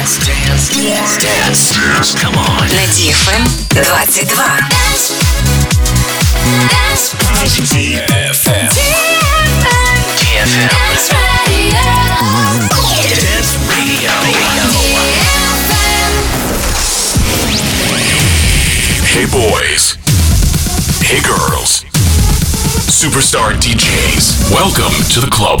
Dance, dance, dance, dance, dance. Come on. На DFM 22. DFM. DFM. Dance Radio. Hey boys. Hey girls. Superstar DJs. Welcome to the club.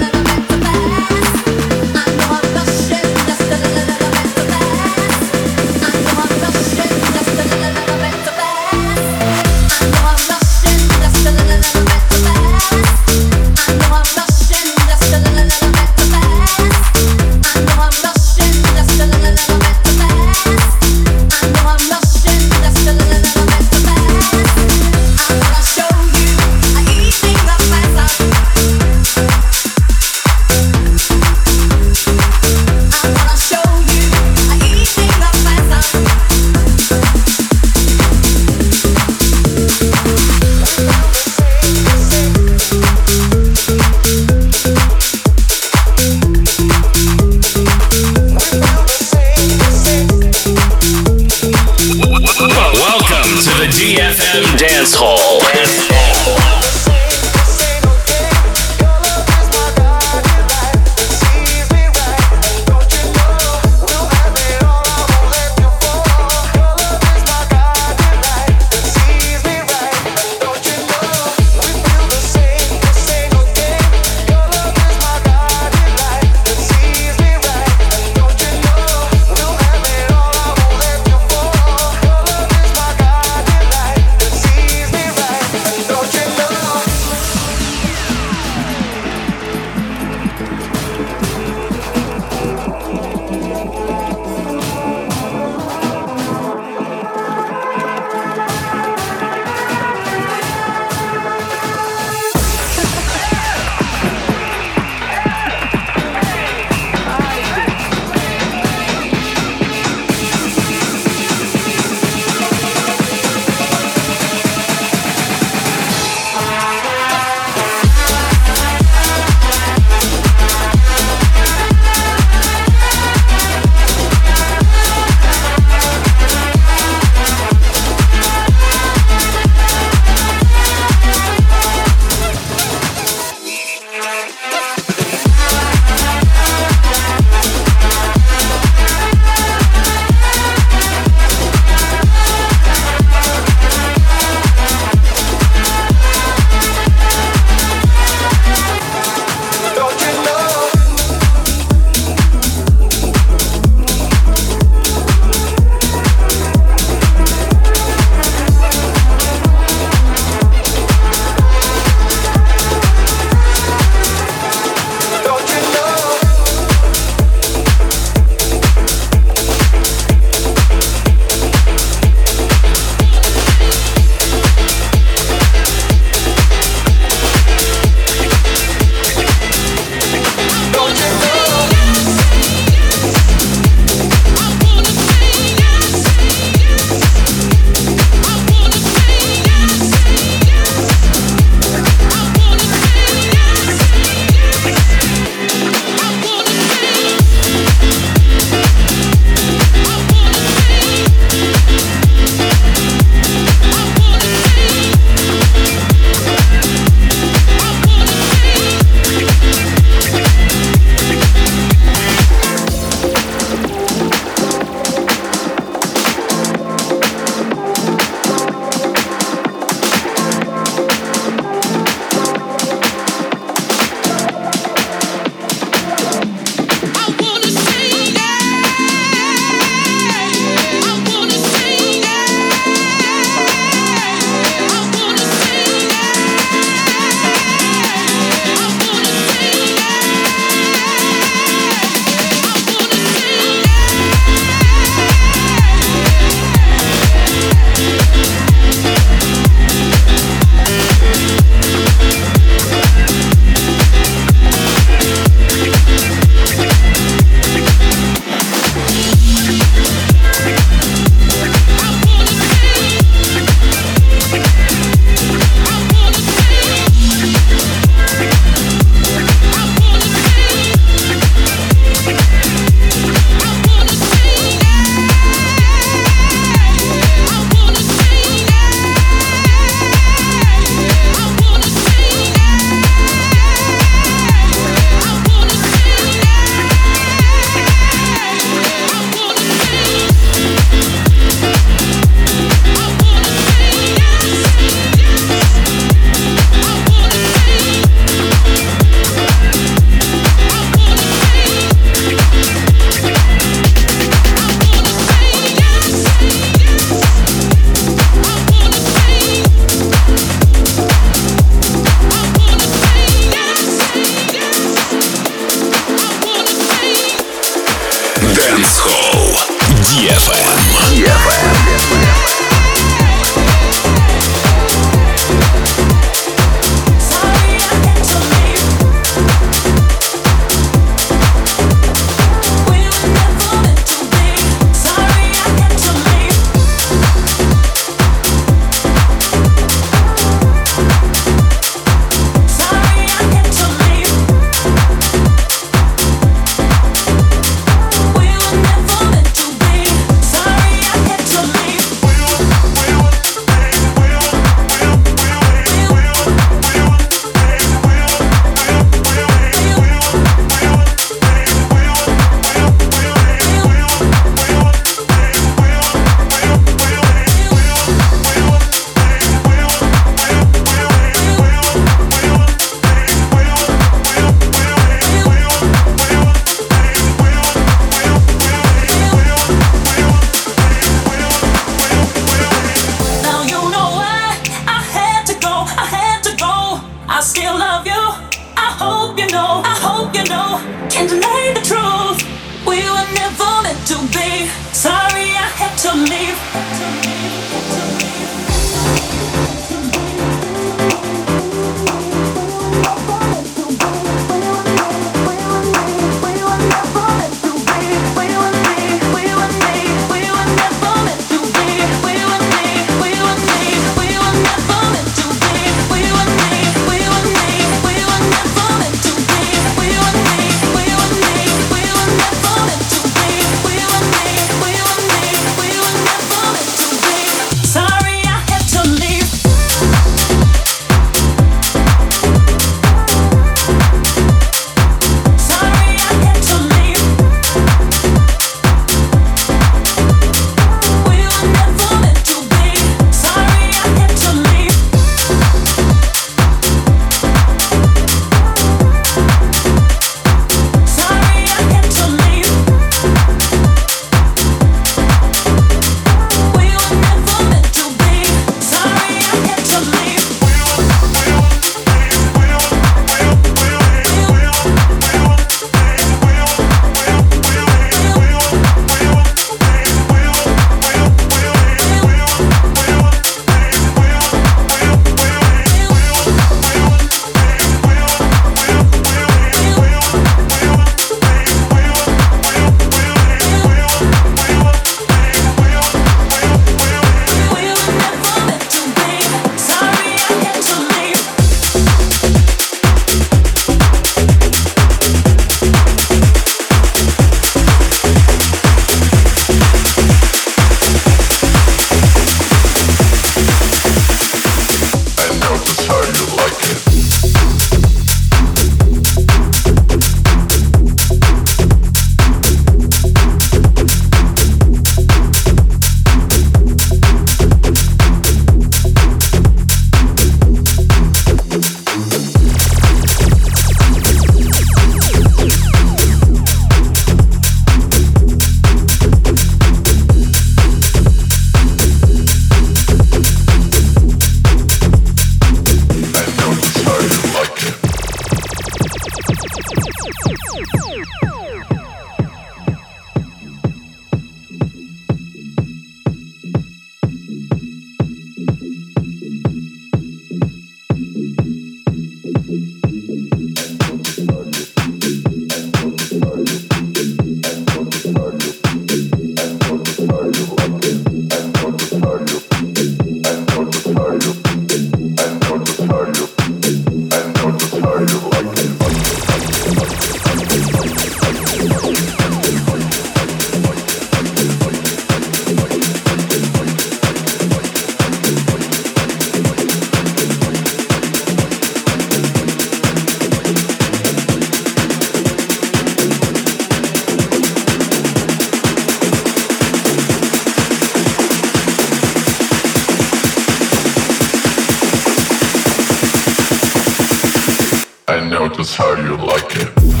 Now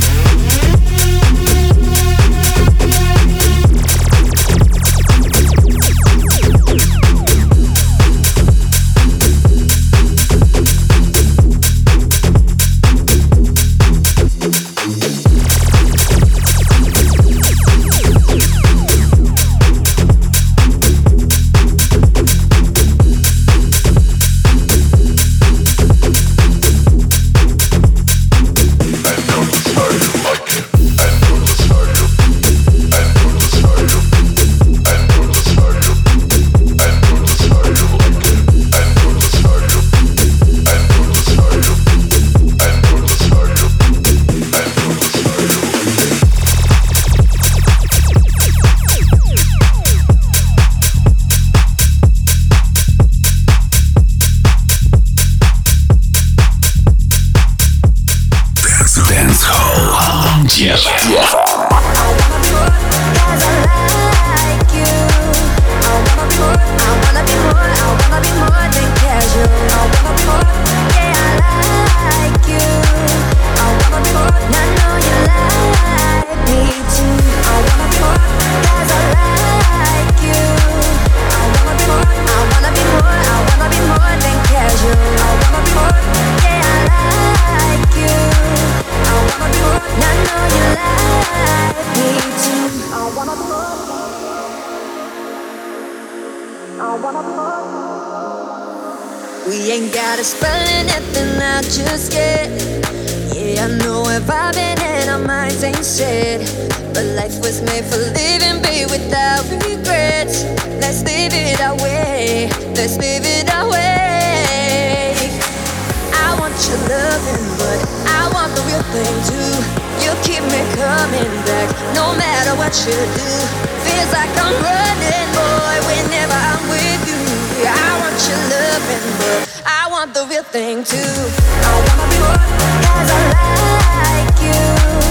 made for living, babe, without regrets. Let's live it our way. Let's live it our way. I want your loving, but I want the real thing too. You keep me coming back, no matter what you do. Feels like I'm running, boy, whenever I'm with you. I want your loving, but I want the real thing too. I wanna be one as I like you.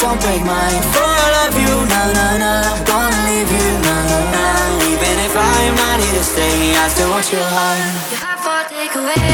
don't break mine. For all of you, na na na. Gonna leave you, na na na. Even if I am not here to stay I still want your heart. Your heart for takeaway.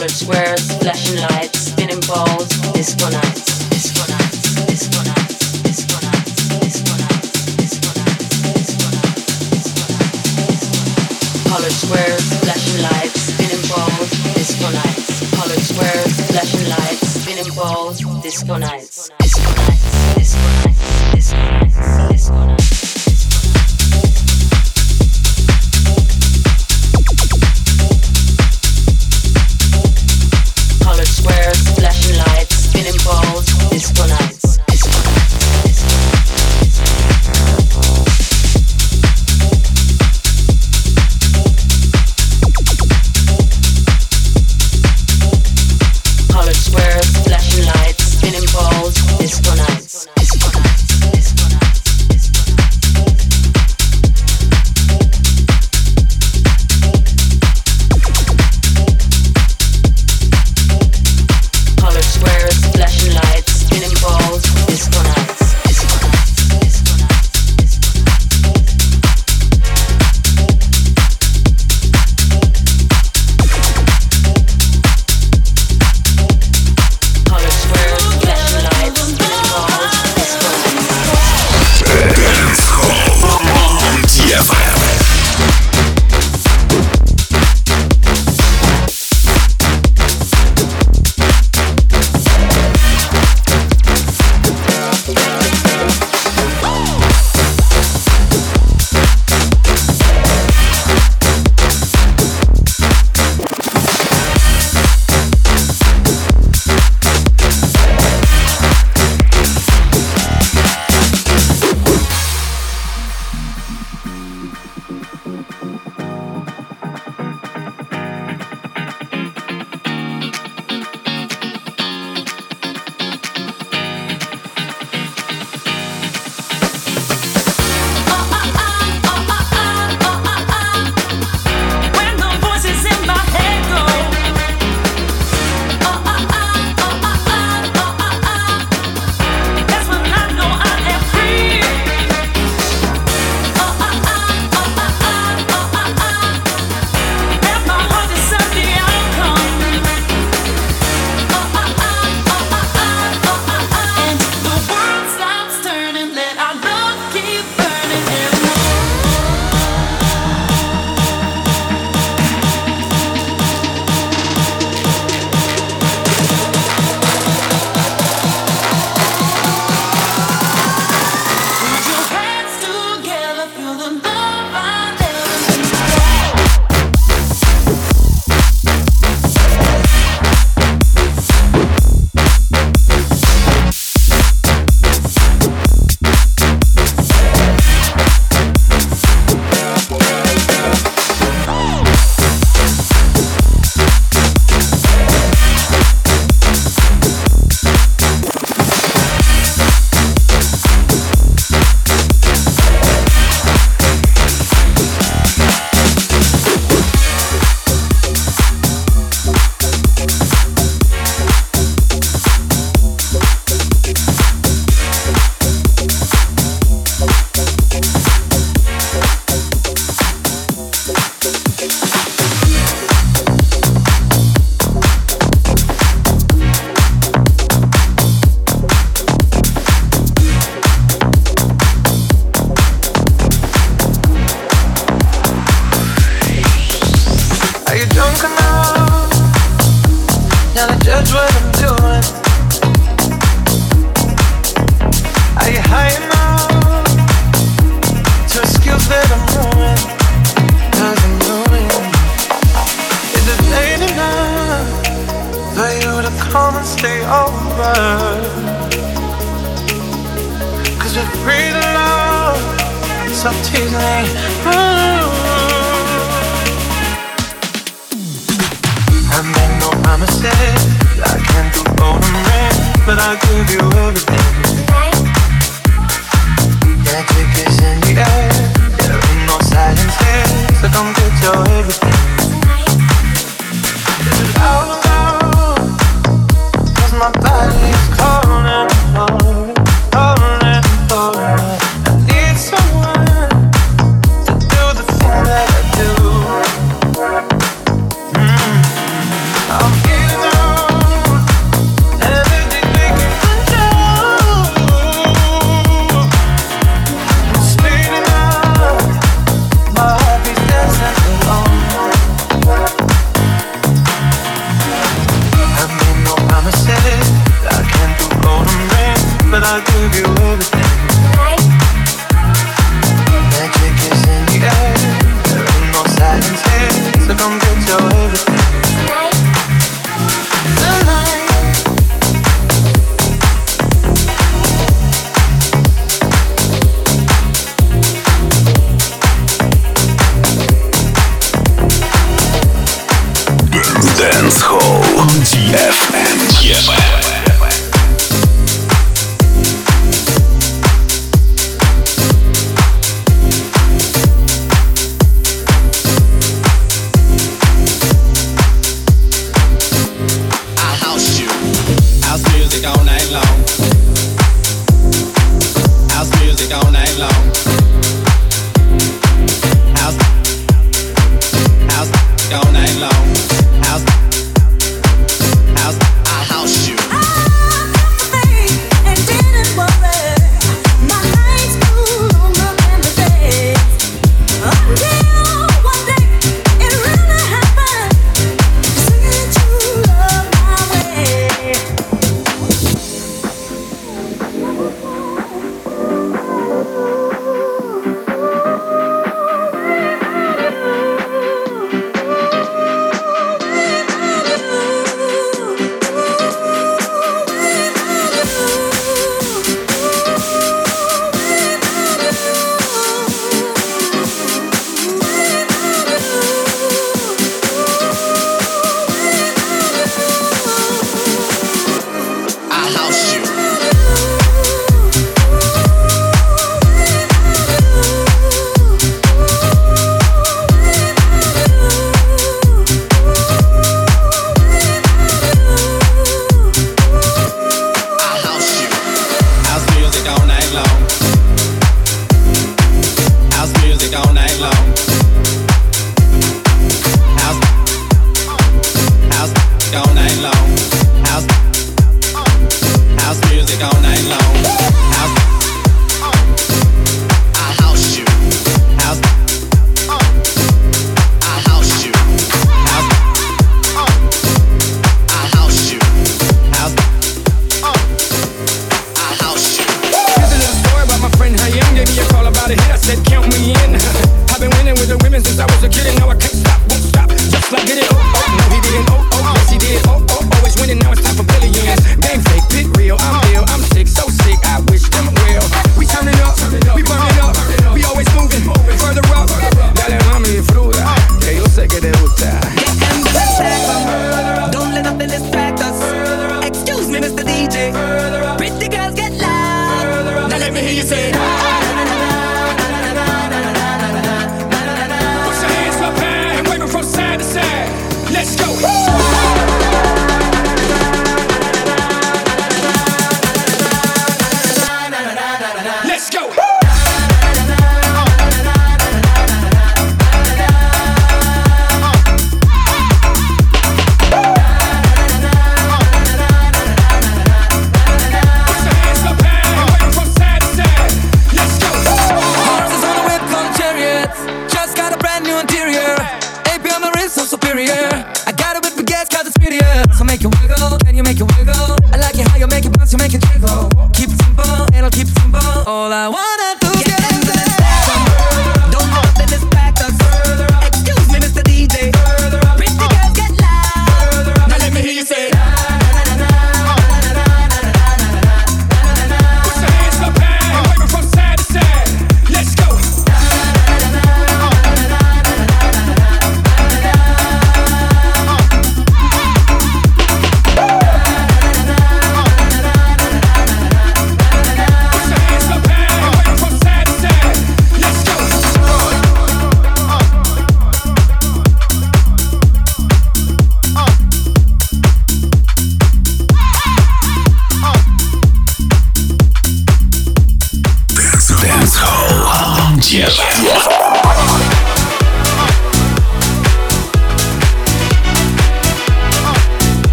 colored squares, flashing lights, spinning balls, disco nights. Colored squares, flashing lights, spinning balls, disco nights. Colored squares, flashing lights, spinning balls, disco nights. Disco nights, disco nights, disco nights, disco nights.